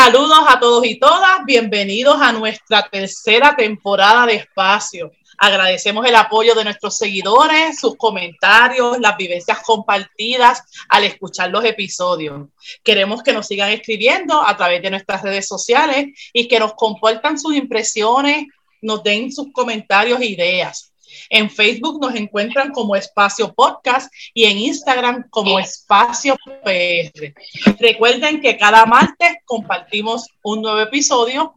Saludos a todos y todas, bienvenidos a nuestra tercera temporada de Espacio. Agradecemos el apoyo de nuestros seguidores, sus comentarios, las vivencias compartidas al escuchar los episodios. Queremos que nos sigan escribiendo a través de nuestras redes sociales y que nos compartan sus impresiones, nos den sus comentarios e ideas. En Facebook nos encuentran como Espacio Podcast y en Instagram como Espacio PR. Recuerden que cada martes compartimos un nuevo episodio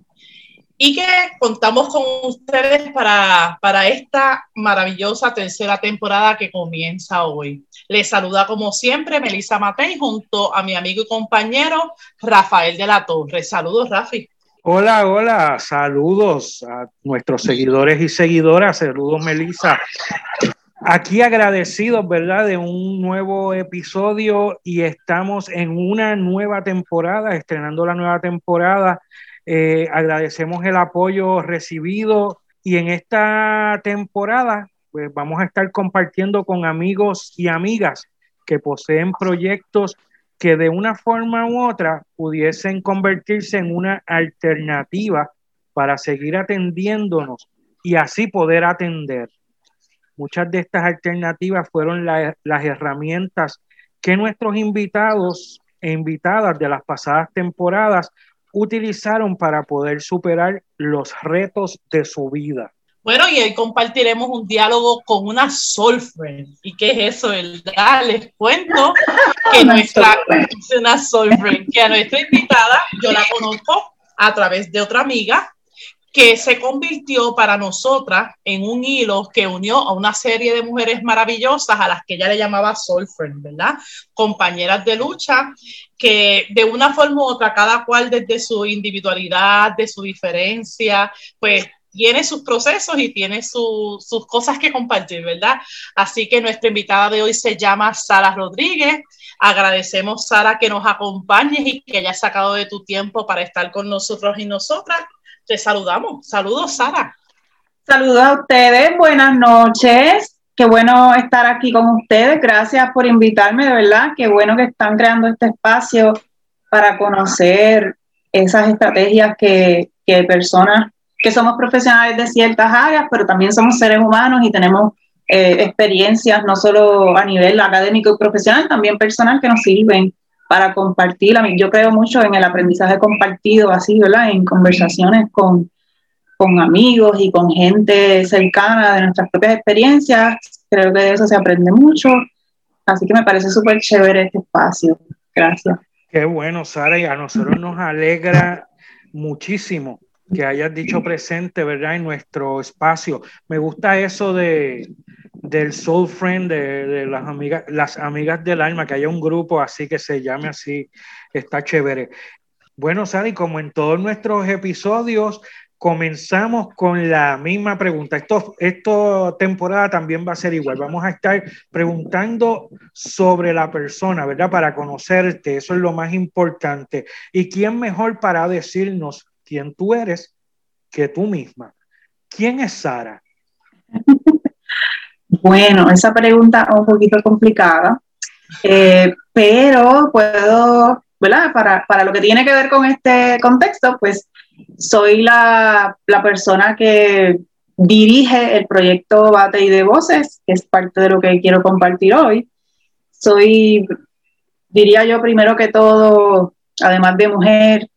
y que contamos con ustedes para, para esta maravillosa tercera temporada que comienza hoy. Les saluda como siempre Melissa Matei junto a mi amigo y compañero Rafael de la Torre. Saludos, Rafi. Hola, hola, saludos a nuestros seguidores y seguidoras, saludos Melissa. Aquí agradecidos, ¿verdad?, de un nuevo episodio y estamos en una nueva temporada, estrenando la nueva temporada. Eh, agradecemos el apoyo recibido y en esta temporada, pues vamos a estar compartiendo con amigos y amigas que poseen proyectos que de una forma u otra pudiesen convertirse en una alternativa para seguir atendiéndonos y así poder atender. Muchas de estas alternativas fueron las herramientas que nuestros invitados e invitadas de las pasadas temporadas utilizaron para poder superar los retos de su vida. Bueno, y hoy compartiremos un diálogo con una soul friend. ¿Y qué es eso, verdad? Les cuento que nuestra una soul friend, que a nuestra invitada yo la conozco a través de otra amiga que se convirtió para nosotras en un hilo que unió a una serie de mujeres maravillosas a las que ella le llamaba soul friend, ¿verdad? Compañeras de lucha que de una forma u otra, cada cual desde su individualidad, de su diferencia, pues tiene sus procesos y tiene sus cosas que compartir, ¿verdad? Así que nuestra invitada de hoy se llama Sara Rodríguez. Agradecemos, Sara, que nos acompañes y que hayas sacado de tu tiempo para estar con nosotros y nosotras. Te saludamos. Saludos, Sara. Saludos a ustedes. Buenas noches. Qué bueno estar aquí con ustedes. Gracias por invitarme, de verdad. Qué bueno que están creando este espacio para conocer esas estrategias que, que personas que somos profesionales de ciertas áreas, pero también somos seres humanos y tenemos eh, experiencias no solo a nivel académico y profesional, también personal que nos sirven para compartir. Yo creo mucho en el aprendizaje compartido, así, ¿verdad? En conversaciones con, con amigos y con gente cercana de nuestras propias experiencias. Creo que de eso se aprende mucho. Así que me parece súper chévere este espacio. Gracias. Qué bueno, Sara, y a nosotros nos alegra muchísimo que hayas dicho presente, ¿verdad? En nuestro espacio. Me gusta eso de, del Soul Friend, de, las, amigas, las amigas del alma, que haya un grupo así que se llame así, está chévere. Bueno, Sari, como en todos nuestros episodios, comenzamos con la misma pregunta. Esto, esta temporada también va a ser igual. Vamos a estar preguntando sobre la persona, ¿verdad? Para conocerte, eso es lo más importante. ¿Y quién mejor para decirnos quién tú eres que tú misma. ¿Quién es Sara? Bueno, esa pregunta es un poquito complicada, eh, pero puedo, ¿verdad? Para, para, lo que tiene que ver con este contexto, pues soy la, la persona que dirige el proyecto Bate y de Voces, que es parte de lo que quiero compartir hoy. Soy, diría yo, primero que todo, además de mujer,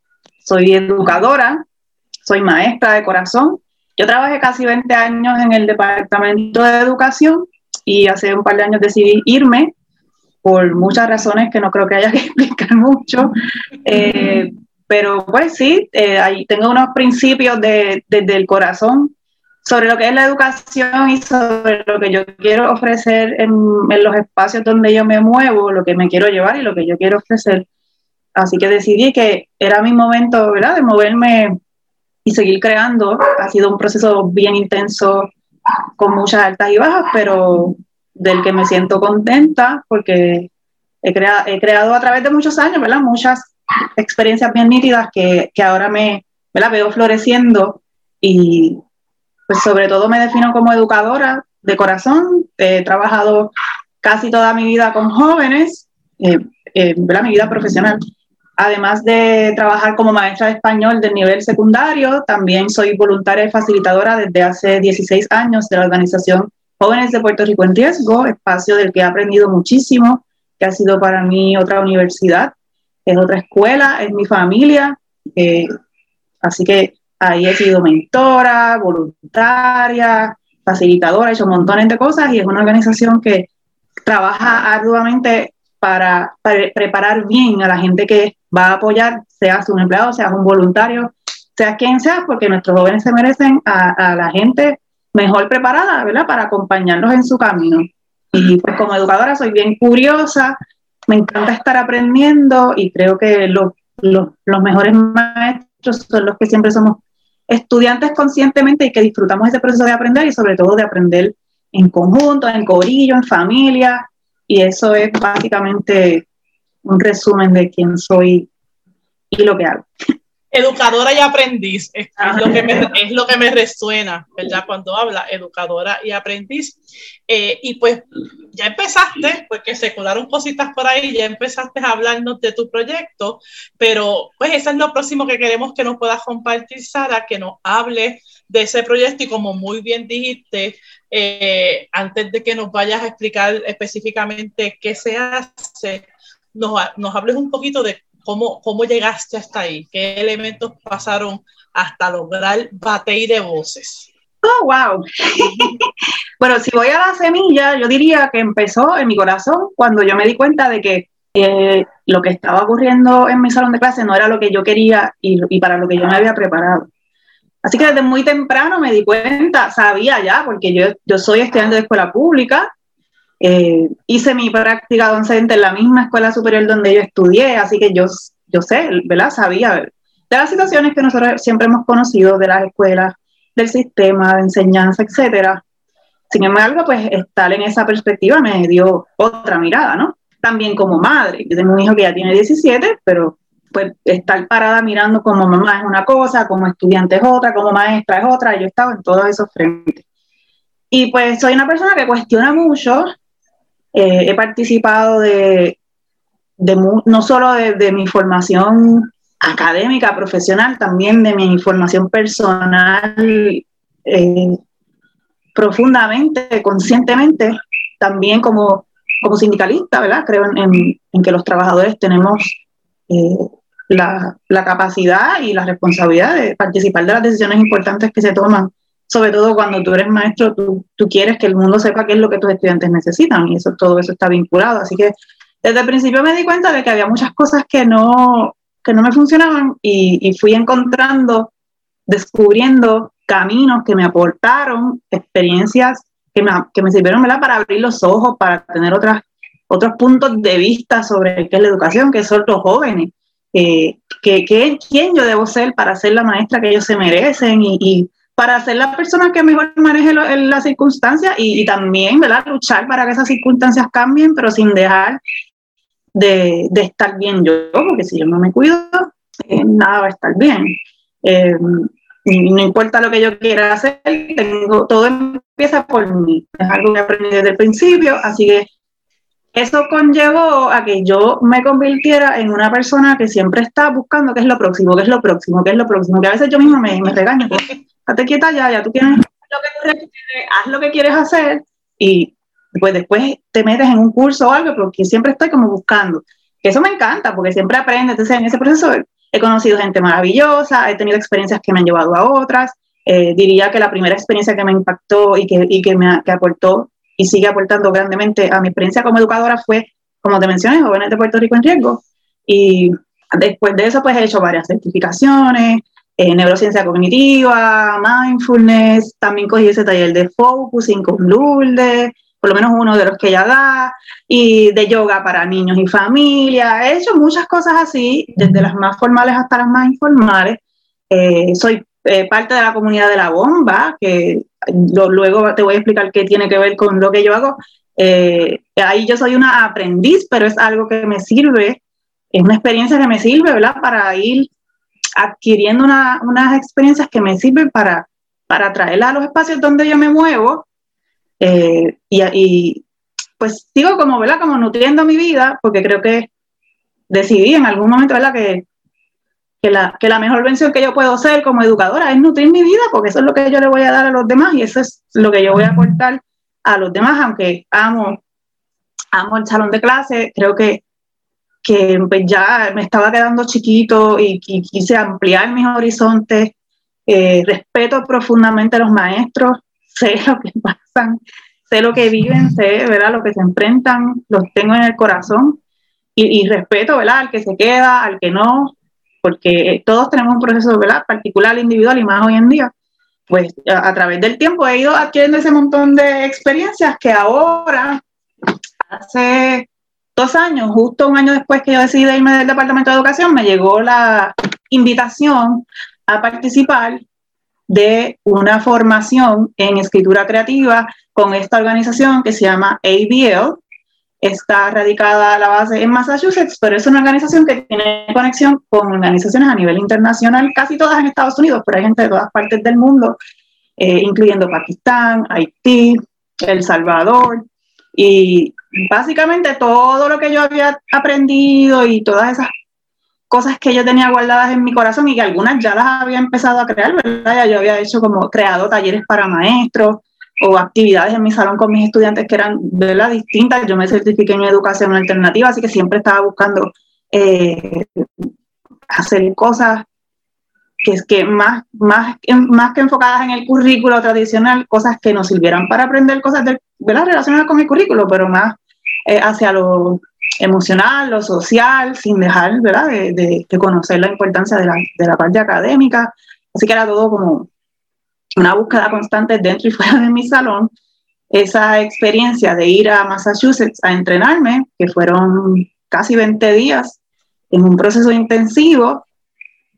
soy educadora, soy maestra de corazón. Yo trabajé casi 20 años en el departamento de educación y hace un par de años decidí irme por muchas razones que no creo que haya que explicar mucho. Eh, pero pues sí, eh, ahí tengo unos principios desde el corazón. sobre lo que es la educación y sobre lo que yo quiero ofrecer en, los espacios donde yo me muevo, lo que me quiero llevar y lo que yo quiero ofrecer. Así que decidí que era mi momento, ¿verdad?, de moverme y seguir creando. Ha sido un proceso bien intenso, con muchas altas y bajas, pero del que me siento contenta porque he, he creado a través de muchos años, ¿verdad?, muchas experiencias bien nítidas que, que ahora me ¿verdad? veo floreciendo y pues sobre todo me defino como educadora de corazón. He trabajado casi toda mi vida con jóvenes, eh, eh, mi vida profesional. Además de trabajar como maestra de español del nivel secundario, también soy voluntaria y facilitadora desde hace 16 años de la organización Jóvenes de Puerto Rico en Riesgo, espacio del que he aprendido muchísimo, que ha sido para mí otra universidad, es otra escuela, es mi familia. Eh, así que Ahí he sido mentora, voluntaria, facilitadora, he hecho montones de cosas y es una organización que trabaja arduamente para, preparar bien a la gente que va a apoyar, seas un empleado, seas un voluntario, seas quien sea, porque nuestros jóvenes se merecen a, la gente mejor preparada, ¿verdad? Para acompañarlos en su camino. Y pues como educadora soy bien curiosa, me encanta estar aprendiendo y creo que los mejores maestros son los que siempre somos estudiantes conscientemente y que disfrutamos ese proceso de aprender y sobre todo de aprender en conjunto, en corillo, en familia. Y eso es básicamente un resumen de quién soy y lo que hago educadora y aprendiz, es, lo que me, es lo que me resuena, ¿verdad? Cuando habla educadora y aprendiz. Eh, y pues ya empezaste, porque se colaron cositas por ahí, ya empezaste a hablarnos de tu proyecto, pero pues eso es lo próximo que queremos que nos puedas compartir, Sara, que nos hable de ese proyecto y como muy bien dijiste, eh, antes de que nos vayas a explicar específicamente qué se hace, nos, hables un poquito de ¿Cómo, ¿Cómo llegaste hasta ahí? ¿Qué elementos pasaron hasta lograr batey de voces? Oh, wow. bueno, si voy a la semilla, yo diría que empezó en mi corazón cuando yo me di cuenta de que eh, lo que estaba ocurriendo en mi salón de clase no era lo que yo quería y, para lo que yo me había preparado. Así que desde muy temprano me di cuenta, sabía ya, porque yo, yo soy estudiante de escuela pública, eh, hice mi práctica docente en la misma escuela superior donde yo estudié, así que yo, yo sé, ¿verdad? Sabía de las situaciones que nosotros siempre hemos conocido de las escuelas, del sistema de enseñanza, etcétera. Sin embargo, pues estar en esa perspectiva me dio otra mirada, ¿no? También como madre, yo tengo un hijo que ya tiene 17, pero pues estar parada mirando como mamá es una cosa, como estudiante es otra, como maestra es otra, yo estaba en todos esos frentes. Y pues soy una persona que cuestiona mucho eh, he participado de, no solo de, mi formación académica, profesional, también de mi formación personal eh, profundamente, conscientemente, también como, como sindicalista, ¿verdad? Creo en, que los trabajadores tenemos eh, la, la, capacidad y la responsabilidad de participar de las decisiones importantes que se toman. Sobre todo cuando tú eres maestro, tú, tú, quieres que el mundo sepa qué es lo que tus estudiantes necesitan y eso, todo eso está vinculado. Así que desde el principio me di cuenta de que había muchas cosas que no, que no me funcionaban y, y fui encontrando, descubriendo caminos que me aportaron, experiencias que me, que me sirvieron para abrir los ojos, para tener otras, otros puntos de vista sobre qué es la educación, qué son los jóvenes, eh, que, que, quién yo debo ser para ser la maestra que ellos se merecen y, y para ser la persona que mejor maneje las circunstancias y, también ¿verdad? luchar para que esas circunstancias cambien, pero sin dejar de, estar bien yo, porque si yo no me cuido, eh, nada va a estar bien. Eh, y no importa lo que yo quiera hacer, tengo, todo empieza por mí. Es algo que aprendí desde el principio, así que eso conllevó a que yo me convirtiera en una persona que siempre está buscando qué es lo próximo, qué es lo próximo, qué es lo próximo, que a veces yo misma me, me regaño, estate quieta ya, ya tú tienes lo que tú haz lo que quieres hacer y pues después te metes en un curso o algo, porque siempre estoy como buscando. Eso me encanta, porque siempre aprendo. Entonces, en ese proceso he conocido gente maravillosa, he tenido experiencias que me han llevado a otras. Eh, diría que la primera experiencia que me impactó y que, y que me que aportó y sigue aportando grandemente a mi experiencia como educadora fue, como te mencioné, Jóvenes de Puerto Rico en Riesgo. Y después de eso, pues he hecho varias certificaciones, eh, neurociencia cognitiva, mindfulness, también cogí ese taller de focusing con Lourdes, por lo menos uno de los que ella da, y de yoga para niños y familia. He hecho muchas cosas así, desde las más formales hasta las más informales. Eh, soy eh, parte de la comunidad de la bomba, que luego te voy a explicar qué tiene que ver con lo que yo hago. ahí yo soy una aprendiz, pero es algo que me sirve, es una experiencia que me sirve, ¿verdad? Para ir adquiriendo unas experiencias que me sirven para, para traerla a los espacios donde yo me muevo eh, y, pues sigo como, ¿verdad? Como nutriendo mi vida porque creo que decidí en algún momento, ¿verdad? Que, que, la, que la mejor vención que yo puedo ser como educadora es nutrir mi vida porque eso es lo que yo le voy a dar a los demás y eso es lo que yo voy a aportar a los demás, aunque amo, amo el salón de clase, creo que que pues, ya me estaba quedando chiquito y, quise ampliar mis horizontes. Eh, respeto profundamente a los maestros, sé lo que pasan, sé lo que viven, sé ¿verdad? lo que se enfrentan, los tengo en el corazón y, respeto ¿verdad? al que se queda, al que no, porque todos tenemos un proceso ¿verdad? particular, individual y más hoy en día. Pues a, través del tiempo he ido adquiriendo ese montón de experiencias que ahora, hace dos años, justo un año después que yo decidí irme del Departamento de Educación, me llegó la invitación a participar de una formación en escritura creativa con esta organización que se llama ABL. Está radicada a la base en Massachusetts, pero es una organización que tiene conexión con organizaciones a nivel internacional, casi todas en Estados Unidos, pero hay gente de todas partes del mundo, eh, incluyendo Pakistán, Haití, El Salvador, y básicamente todo lo que yo había aprendido y todas esas cosas que yo tenía guardadas en mi corazón y que algunas ya las había empezado a crear, ¿verdad? Ya yo había hecho como creado talleres para maestros o actividades en mi salón con mis estudiantes que eran, ¿verdad? Distintas. Yo me certifiqué en educación alternativa, así que siempre estaba buscando eh, hacer cosas que es que más, más, más que enfocadas en el currículo tradicional, cosas que nos sirvieran para aprender cosas de, ¿verdad? relacionadas con el currículo, pero más eh, hacia lo emocional, lo social, sin dejar ¿verdad? De, de, conocer la importancia de la, de la, parte académica. Así que era todo como una búsqueda constante dentro y fuera de mi salón. Esa experiencia de ir a Massachusetts a entrenarme, que fueron casi 20 días en un proceso intensivo,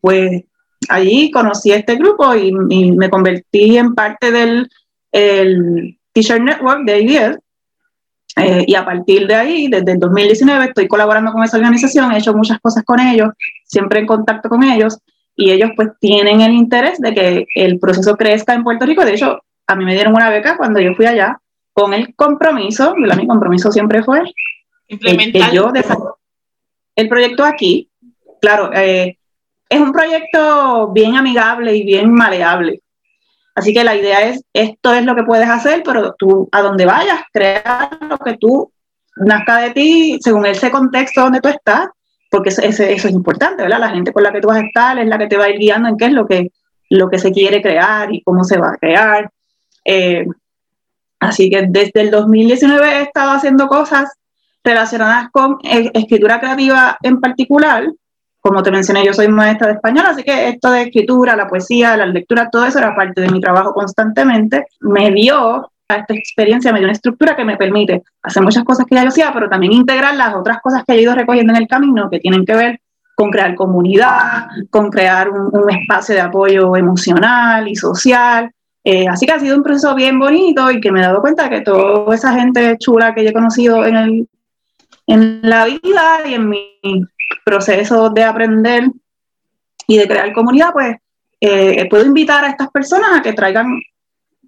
pues allí conocí a este grupo y, me convertí en parte del el Teacher Network de ABL. Eh, y a partir de ahí, desde el 2019, estoy colaborando con esa organización, he hecho muchas cosas con ellos, siempre en contacto con ellos, y ellos pues tienen el interés de que el proceso crezca en Puerto Rico. De hecho, a mí me dieron una beca cuando yo fui allá, con el compromiso, mi compromiso siempre fue implementar el, el proyecto aquí. Claro, eh, es un proyecto bien amigable y bien maleable. Así que la idea es, esto es lo que puedes hacer, pero tú a donde vayas, crea lo que tú nazca de ti según ese contexto donde tú estás, porque eso, eso, es importante, ¿verdad? La gente con la que tú vas a estar es la que te va a ir guiando en qué es lo que, lo que se quiere crear y cómo se va a crear. Eh, así que desde el 2019 he estado haciendo cosas relacionadas con escritura creativa en particular, como te mencioné, yo soy maestra de español, así que esto de escritura, la poesía, la lectura, todo eso era parte de mi trabajo constantemente. Me dio a esta experiencia, me dio una estructura que me permite hacer muchas cosas que ya yo hacía, pero también integrar las otras cosas que he ido recogiendo en el camino, que tienen que ver con crear comunidad, con crear un, espacio de apoyo emocional y social. Eh, así que ha sido un proceso bien bonito y que me he dado cuenta que toda esa gente chula que yo he conocido en, el, en la vida y en mi proceso de aprender y de crear comunidad, pues eh, puedo invitar a estas personas a que traigan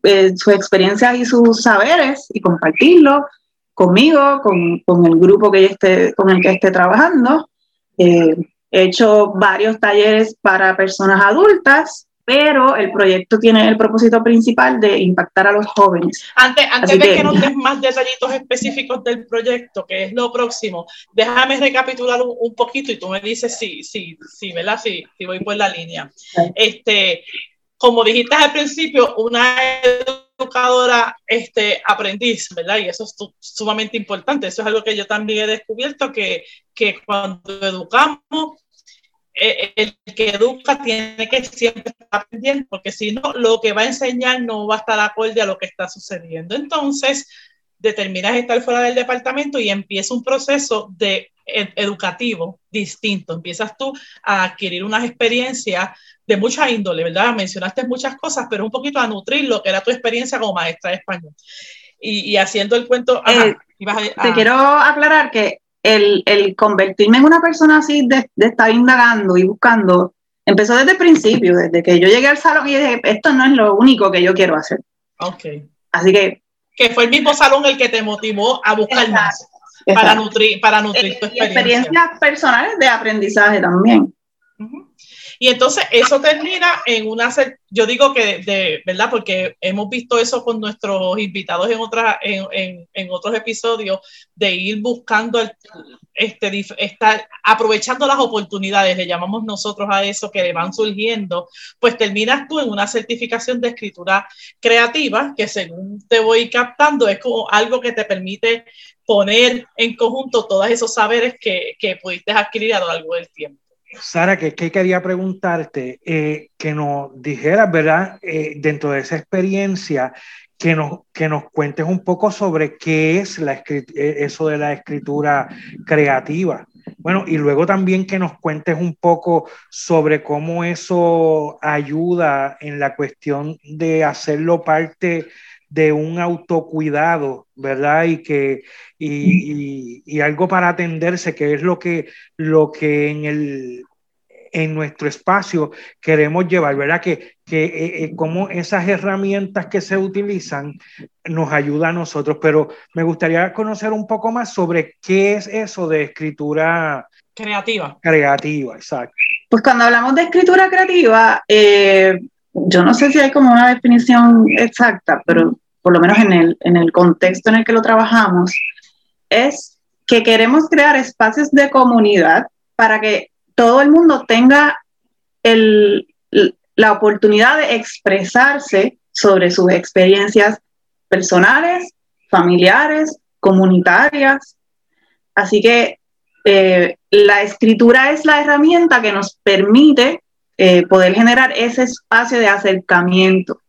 eh, sus experiencias y sus saberes y compartirlo conmigo, con, con el grupo que esté, con el que esté trabajando. Eh, he hecho varios talleres para personas adultas pero el proyecto tiene el propósito principal de impactar a los jóvenes. Antes, antes de que, nos des más detallitos específicos del proyecto, que es lo próximo, déjame recapitular un, poquito y tú me dices si, si, si, ¿verdad? Si, si voy por la línea. Este, como dijiste al principio, una educadora este, aprendiz, ¿verdad? Y eso es sumamente importante. Eso es algo que yo también he descubierto, que, que cuando educamos eh, el que educa tiene que siempre estar pendiente, porque si no, lo que va a enseñar no va a estar acorde a lo que está sucediendo. Entonces, determinas estar fuera del departamento y empieza un proceso de educativo distinto. Empiezas tú a adquirir unas experiencias de mucha índole, ¿verdad? Mencionaste muchas cosas, pero un poquito a nutrir lo que era tu experiencia como maestra de español. Y, haciendo el cuento... Eh, te quiero aclarar que el, el, convertirme en una persona así de, de, estar indagando y buscando empezó desde el principio, desde que yo llegué al salón y dije, esto no es lo único que yo quiero hacer. Ok. Así que... Que fue el mismo salón el que te motivó a buscar más, para nutrir, para nutrir tu experiencia. Experiencias personales de aprendizaje también. Y entonces eso termina en una, yo digo que de, verdad, porque hemos visto eso con nuestros invitados en, otras en, en, otros episodios, de ir buscando, este, estar, aprovechando las oportunidades, le llamamos nosotros a eso que van surgiendo, pues terminas tú en una certificación de escritura creativa, que según te voy captando es como algo que te permite poner en conjunto todos esos saberes que, que pudiste adquirir a lo largo del tiempo. Sara, que, quería preguntarte, eh, que nos dijeras, ¿verdad? Eh, dentro de esa experiencia, que nos, que nos cuentes un poco sobre qué es la eh, eso de la escritura creativa. Bueno, y luego también que nos cuentes un poco sobre cómo eso ayuda en la cuestión de hacerlo parte de un autocuidado, ¿verdad? Y que y, y, algo para atenderse, que es lo que, lo que en el en nuestro espacio queremos llevar, ¿verdad? Que, que eh, eh, como esas herramientas que se utilizan nos ayuda a nosotros, pero me gustaría conocer un poco más sobre qué es eso de escritura creativa. Creativa, exacto. Pues cuando hablamos de escritura creativa, eh, yo no sé si hay como una definición exacta, pero por lo menos en el, en el contexto en el que lo trabajamos, es que queremos crear espacios de comunidad para que todo el mundo tenga el, la oportunidad de expresarse sobre sus experiencias personales, familiares, comunitarias. Así que eh, la escritura es la herramienta que nos permite eh, poder generar ese espacio de acercamiento.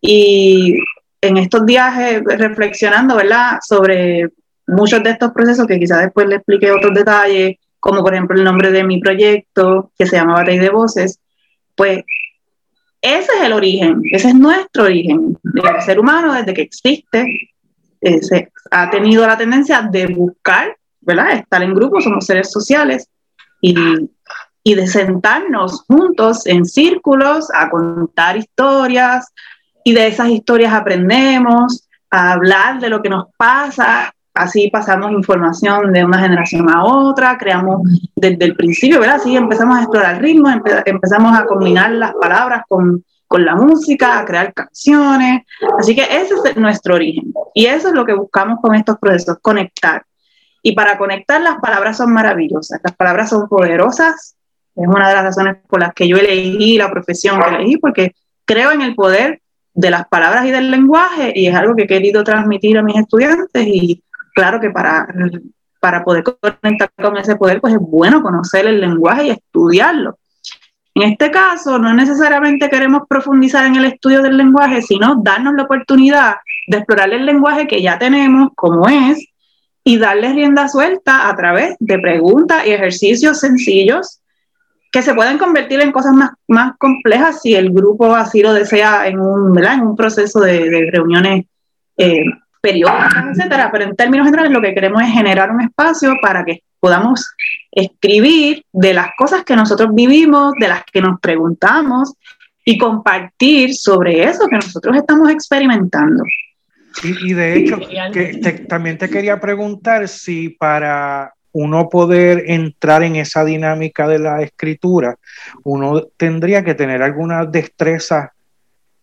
Y en estos días eh, reflexionando, ¿verdad?, sobre muchos de estos procesos que quizás después le explique otros detalles, como por ejemplo el nombre de mi proyecto, que se llama Batalla de Voces, pues ese es el origen, ese es nuestro origen. El ser humano, desde que existe, eh, ha tenido la tendencia de buscar, ¿verdad?, estar en grupos, somos seres sociales, y y de sentarnos juntos en círculos a contar historias y de esas historias aprendemos, a hablar de lo que nos pasa, así pasamos información de una generación a otra, creamos desde el principio, ¿verdad? Así empezamos a explorar ritmos, empezamos a combinar las palabras con, con la música, a crear canciones, así que ese es nuestro origen y eso es lo que buscamos con estos procesos, conectar. Y para conectar las palabras son maravillosas, las palabras son poderosas, es una de las razones por las que yo elegí la profesión que elegí, porque creo en el poder de las palabras y del lenguaje y es algo que he querido transmitir a mis estudiantes y claro que para, para poder conectar con ese poder, pues es bueno conocer el lenguaje y estudiarlo. En este caso, no necesariamente queremos profundizar en el estudio del lenguaje, sino darnos la oportunidad de explorar el lenguaje que ya tenemos, como es, y darle rienda suelta a través de preguntas y ejercicios sencillos que se pueden convertir en cosas más, más complejas si el grupo así lo desea en un, En un proceso de, reuniones eh, periódicas, etcétera. Pero en términos generales lo que queremos es generar un espacio para que podamos escribir de las cosas que nosotros vivimos, de las que nos preguntamos y compartir sobre eso que nosotros estamos experimentando. Y, de hecho, que también te quería preguntar si para uno poder entrar en esa dinámica de la escritura, uno tendría que tener alguna destreza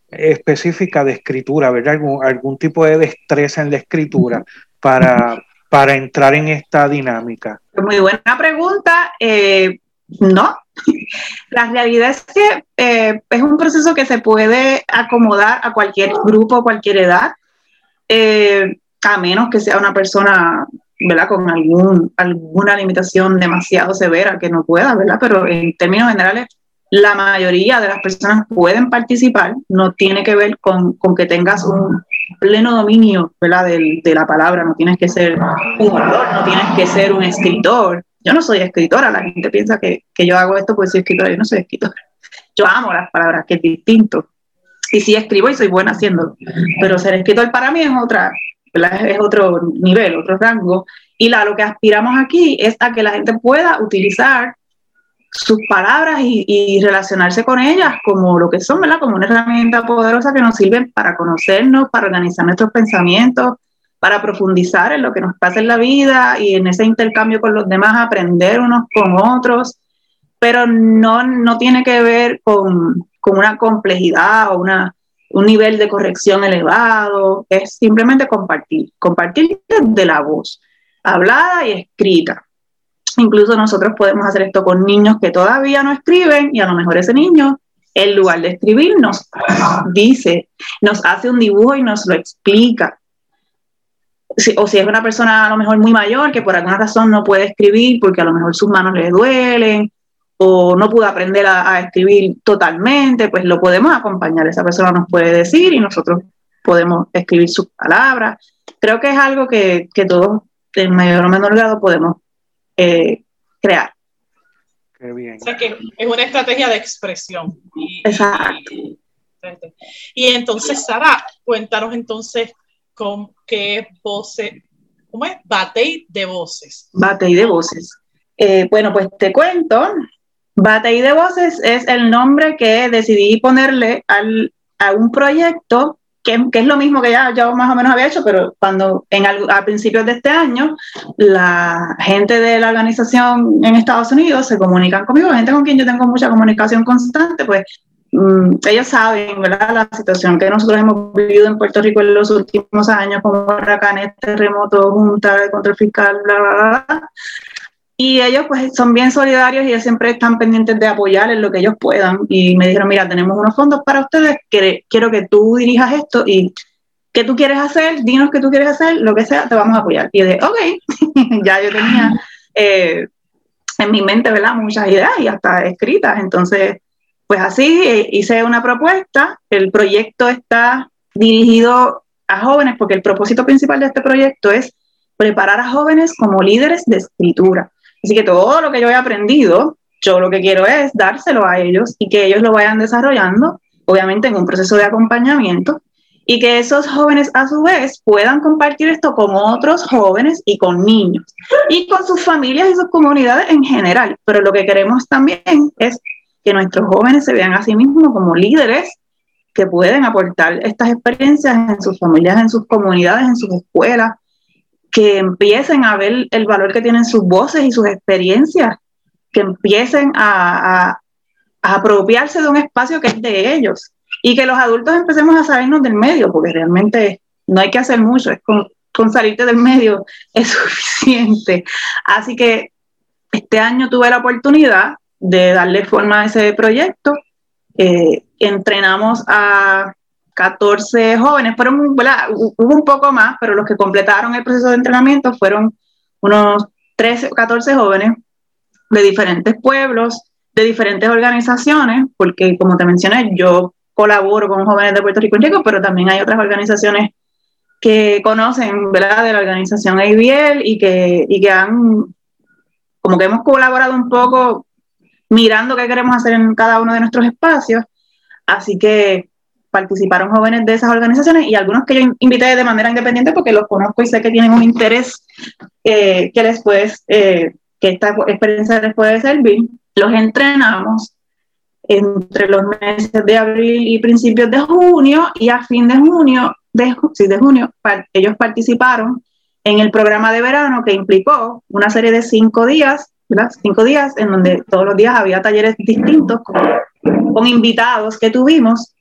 específica de escritura, ¿verdad? Algún, algún tipo de destreza en la escritura para, para entrar en esta dinámica. Muy buena pregunta. Eh, no, la realidad es que eh, es un proceso que se puede acomodar a cualquier grupo, cualquier edad, eh, a menos que sea una persona ¿verdad? Con algún, alguna limitación demasiado severa que no pueda, ¿verdad? Pero en términos generales, la mayoría de las personas pueden participar, no tiene que ver con, con que tengas un pleno dominio, ¿verdad? De, de, la palabra, no tienes que ser un orador, no tienes que ser un escritor. Yo no soy escritora, la gente piensa que, que yo hago esto porque soy escritora, yo no soy escritora. Yo amo las palabras, que es distinto. Y sí escribo y soy buena haciéndolo, pero ser escritor para mí es otra, es otro nivel, otro rango. Y la, lo que aspiramos aquí es a que la gente pueda utilizar sus palabras y, relacionarse con ellas como lo que son, ¿verdad? Como una herramienta poderosa que nos sirve para conocernos, para organizar nuestros pensamientos, para profundizar en lo que nos pasa en la vida y en ese intercambio con los demás, aprender unos con otros, pero no, no tiene que ver con, con una complejidad o una, un nivel de corrección elevado, es simplemente compartir, compartir de la voz, hablada y escrita. Incluso nosotros podemos hacer esto con niños que todavía no escriben y a lo mejor ese niño, en lugar de escribir, nos dice, nos hace un dibujo y nos lo explica. o si es una persona a lo mejor muy mayor que por alguna razón no puede escribir porque a lo mejor sus manos le duelen o no pudo aprender a, escribir totalmente, pues lo podemos acompañar. Esa persona nos puede decir y nosotros podemos escribir sus palabras. Creo que es algo que, que todos, en mayor o menor grado, podemos eh, crear. Qué bien. O sea que es una estrategia de expresión. Exacto. Y, entonces, Sara, cuéntanos entonces con qué voces, ¿cómo es? Batey de voces. Batey de voces. Eh, bueno, pues te cuento Batey de Voces es el nombre que decidí ponerle al, a un proyecto que, que, es lo mismo que ya yo más o menos había hecho, pero cuando en, a principios de este año la gente de la organización en Estados Unidos se comunican conmigo, gente con quien yo tengo mucha comunicación constante, pues mm, ellos saben ¿verdad? la situación que nosotros hemos vivido en Puerto Rico en los últimos años, como huracanes, terremotos, junta de control fiscal, bla, bla, bla. Y ellos pues son bien solidarios y ellos siempre están pendientes de apoyar en lo que ellos puedan. Y me dijeron, mira, tenemos unos fondos para ustedes, quiero que tú dirijas esto y ¿qué tú quieres hacer? Dinos qué tú quieres hacer, lo que sea, te vamos a apoyar. Y yo dije, ok, ya yo tenía eh, en mi mente, ¿verdad? Muchas ideas y hasta escritas. Entonces, pues así eh, hice una propuesta. El proyecto está dirigido a jóvenes porque el propósito principal de este proyecto es preparar a jóvenes como líderes de escritura. Así que todo lo que yo he aprendido, yo lo que quiero es dárselo a ellos y que ellos lo vayan desarrollando, obviamente en un proceso de acompañamiento, y que esos jóvenes a su vez puedan compartir esto con otros jóvenes y con niños, y con sus familias y sus comunidades en general. Pero lo que queremos también es que nuestros jóvenes se vean a sí mismos como líderes que pueden aportar estas experiencias en sus familias, en sus comunidades, en sus escuelas, que empiecen a ver el valor que tienen sus voces y sus experiencias, que empiecen a, apropiarse de un espacio que es de ellos y que los adultos empecemos a salirnos del medio, porque realmente no hay que hacer mucho, es con, salirte del medio es suficiente. Así que este año tuve la oportunidad de darle forma a ese proyecto. Eh, entrenamos a 14 jóvenes, fueron, hubo un poco más, pero los que completaron el proceso de entrenamiento fueron unos 13 o 14 jóvenes de diferentes pueblos, de diferentes organizaciones, porque como te mencioné, yo colaboro con jóvenes de Puerto Rico y Rico, pero también hay otras organizaciones que conocen, ¿verdad?, de la organización ABL y que, y que han, como que hemos colaborado un poco mirando qué queremos hacer en cada uno de nuestros espacios. Así que participaron jóvenes de esas organizaciones y algunos que yo invité de manera independiente porque los conozco y sé que tienen un interés eh, que les puede, eh, que esta experiencia les puede servir. Los entrenamos entre los meses de abril y principios de junio y a fin de junio, de, sí, de junio, ellos participaron en el programa de verano que implicó una serie de cinco días, ¿verdad? Cinco días en donde todos los días había talleres distintos con invitados que tuvimos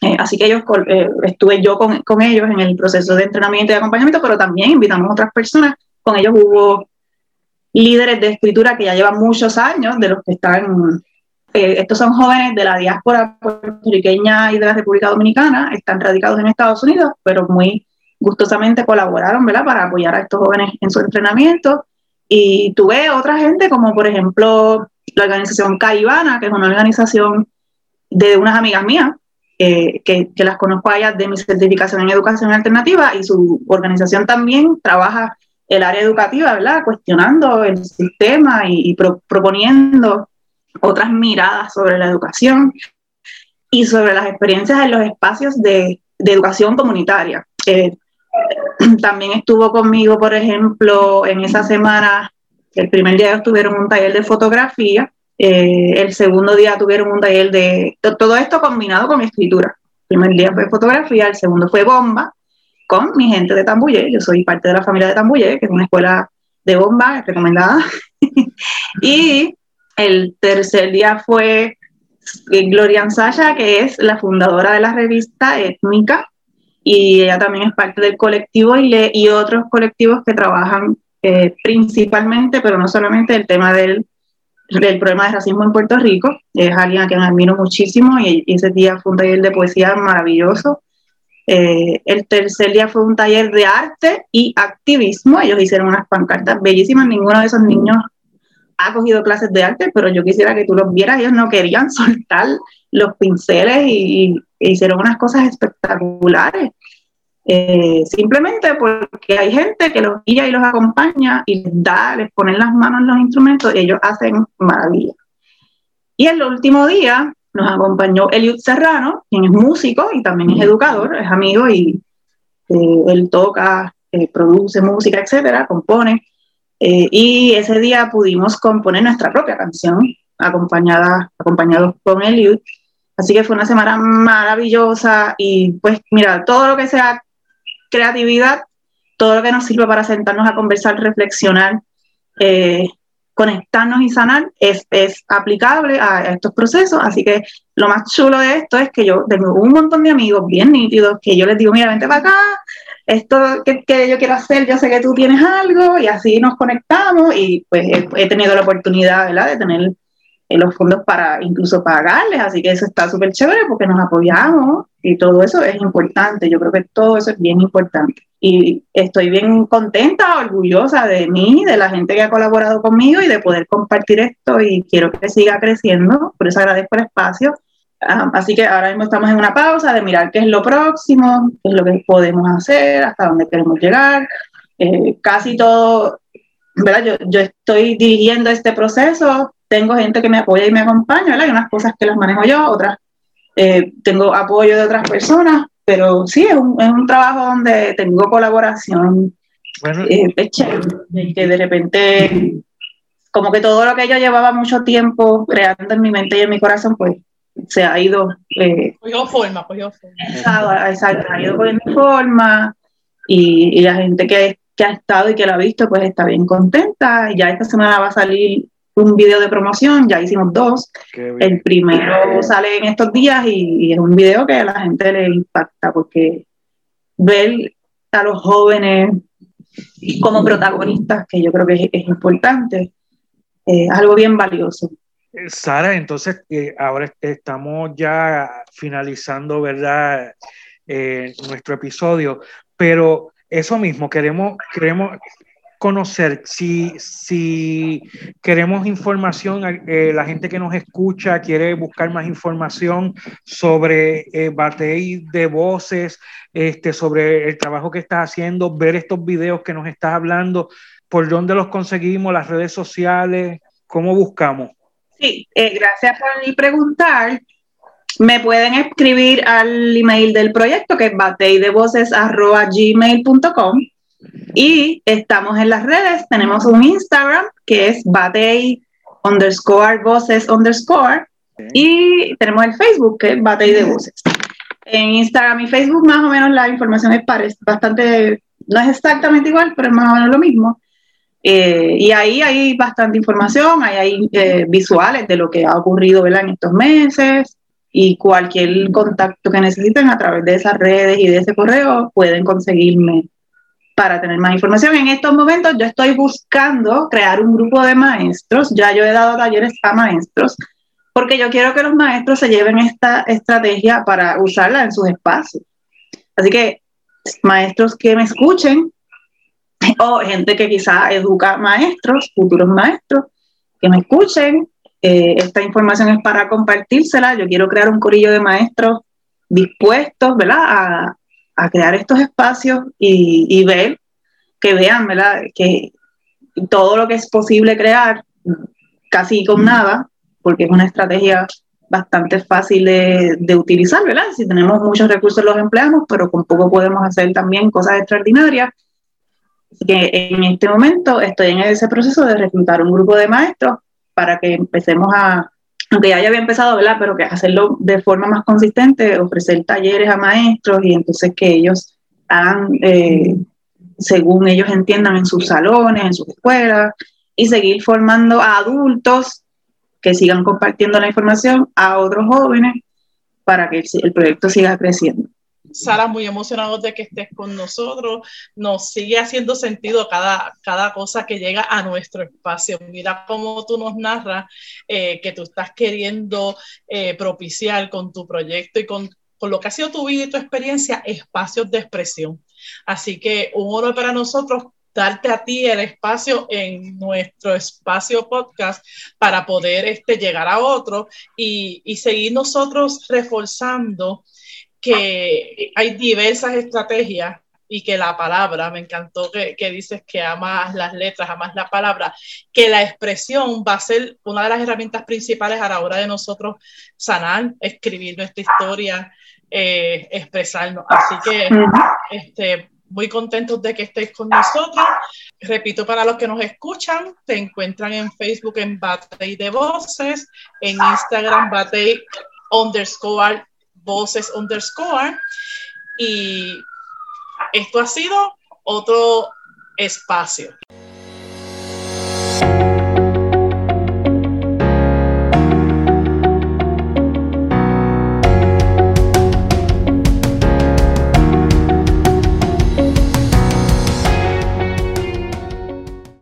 eh, así que ellos, eh, estuve yo con, con, ellos en el proceso de entrenamiento y acompañamiento, pero también invitamos a otras personas. Con ellos hubo líderes de escritura que ya llevan muchos años, de los que están, eh, estos son jóvenes de la diáspora puertorriqueña y de la República Dominicana, están radicados en Estados Unidos, pero muy gustosamente colaboraron, ¿verdad? Para apoyar a estos jóvenes en su entrenamiento. Y tuve otra gente, como por ejemplo la organización Caivana, que es una organización de unas amigas mías, que, que, las conozco a de mi certificación en educación alternativa, y su organización también trabaja el área educativa, ¿verdad? Cuestionando el sistema y, proponiendo otras miradas sobre la educación y sobre las experiencias en los espacios de, educación comunitaria. Eh, también estuvo conmigo, por ejemplo, en esa semana, el primer día tuvieron un taller de fotografía, eh, el segundo día tuvieron un taller de todo esto combinado con escritura. El primer día fue fotografía, el segundo fue bomba, con mi gente de Tambuye. Yo soy parte de la familia de Tambuye, que es una escuela de bomba recomendada. y el tercer día fue Gloria Sasha, que es la fundadora de la revista Étnica, y ella también es parte del colectivo y, le, y otros colectivos que trabajan eh, principalmente, pero no solamente, el tema del, del problema de racismo en Puerto Rico. Es alguien a quien admiro muchísimo y, ese día fue un taller de poesía maravilloso. Eh, el tercer día fue un taller de arte y activismo. Ellos hicieron unas pancartas bellísimas. Ninguno de esos niños ha cogido clases de arte, pero yo quisiera que tú los vieras. Ellos no querían soltar los pinceles y, hicieron unas cosas espectaculares. Eh, simplemente porque hay gente que los guía y los acompaña y les da, les ponen las manos en los instrumentos y ellos hacen maravillas. Y el último día nos acompañó Eliud Serrano, quien es músico y también es educador, es amigo y eh, él toca, eh, produce música, etcétera, compone. y ese día pudimos componer nuestra propia canción, acompañada, acompañados con Eliud. Así que fue una semana maravillosa y pues mira, todo lo que sea creatividad, todo lo que nos sirve para sentarnos a conversar, reflexionar, eh, conectarnos y sanar es, aplicable a, estos procesos. Así que lo más chulo de esto es que yo tengo un montón de amigos bien nítidos que yo les digo, mira, vente para acá, esto que, que, yo quiero hacer, yo sé que tú tienes algo y así nos conectamos y pues he, he tenido la oportunidad ¿verdad? de tener los fondos para incluso pagarles, así que eso está súper chévere porque nos apoyamos y todo eso es importante, yo creo que todo eso es bien importante. Y estoy bien contenta, orgullosa de mí, de la gente que ha colaborado conmigo y de poder compartir esto y quiero que siga creciendo, por eso agradezco el espacio. Ah, así que ahora mismo estamos en una pausa de mirar qué es lo próximo, qué es lo que podemos hacer, hasta dónde queremos llegar. Eh, casi todo, ¿verdad? Yo, yo estoy dirigiendo este proceso, tengo gente que me apoya y me acompaña, ¿verdad? Hay unas cosas que las manejo yo, otras eh, tengo apoyo de otras personas, pero sí, es un, es un trabajo donde tengo colaboración. Bueno. Eh, que de repente, como que todo lo que yo llevaba mucho tiempo creando en mi mente y en mi corazón, pues se ha ido. Eh, cogió forma, cogió forma. Exacto, ha ido cogiendo forma y, y la gente que, que ha estado y que la ha visto, pues está bien contenta. Y ya esta semana va a salir un video de promoción, ya hicimos dos. El primero sale en estos días y, es un video que a la gente le impacta porque ver a los jóvenes como protagonistas, que yo creo que es, importante, es algo bien valioso. Sara, entonces eh, ahora estamos ya finalizando, ¿verdad? Eh, nuestro episodio, pero eso mismo, queremos, queremos, conocer, si, si queremos información, eh, la gente que nos escucha quiere buscar más información sobre eh, Batey de voces, este, sobre el trabajo que estás haciendo, ver estos videos que nos estás hablando, por dónde los conseguimos, las redes sociales, cómo buscamos. Sí, eh, gracias por preguntar. Me pueden escribir al email del proyecto que es bateydevoces.gmail.com y estamos en las redes, tenemos un Instagram que es batey underscore voces underscore. Y tenemos el Facebook que es batey de voces. En Instagram y Facebook más o menos la información es bastante, no es exactamente igual, pero es más o menos lo mismo. Eh, y ahí hay bastante información, ahí hay eh, visuales de lo que ha ocurrido en estos meses. Y cualquier contacto que necesiten a través de esas redes y de ese correo pueden conseguirme para tener más información. En estos momentos yo estoy buscando crear un grupo de maestros, ya yo he dado talleres a maestros, porque yo quiero que los maestros se lleven esta estrategia para usarla en sus espacios. Así que maestros que me escuchen o gente que quizá educa maestros, futuros maestros, que me escuchen. Eh, esta información es para compartírsela. Yo quiero crear un corillo de maestros dispuestos, ¿verdad? A crear estos espacios y, y, ver, que vean, ¿verdad? Que todo lo que es posible crear, casi con nada, porque es una estrategia bastante fácil de, de, utilizar, ¿verdad? Si tenemos muchos recursos los empleamos, pero con poco podemos hacer también cosas extraordinarias. Así que en este momento estoy en ese proceso de reclutar un grupo de maestros para que empecemos a, aunque ya había empezado, ¿verdad? Pero que hacerlo de forma más consistente, ofrecer talleres a maestros y entonces que ellos hagan eh, según ellos entiendan en sus salones, en sus escuelas, y seguir formando a adultos que sigan compartiendo la información a otros jóvenes para que el proyecto siga creciendo. Sara, muy emocionados de que estés con nosotros. Nos sigue haciendo sentido cada, cada cosa que llega a nuestro espacio. Mira cómo tú nos narras eh, que tú estás queriendo eh, propiciar con tu proyecto y con, con lo que ha sido tu vida y tu experiencia, espacios de expresión. Así que un honor para nosotros darte a ti el espacio en nuestro espacio podcast para poder este, llegar a otro y, y seguir nosotros reforzando que hay diversas estrategias y que la palabra, me encantó que, que, dices que amas las letras, amas la palabra, que la expresión va a ser una de las herramientas principales a la hora de nosotros sanar, escribir nuestra historia, eh, expresarnos. Así que este, muy contentos de que estés con nosotros. Repito, para los que nos escuchan, te encuentran en Facebook en Batey de Voces, en Instagram Batey underscore voces underscore. Y esto ha sido otro espacio.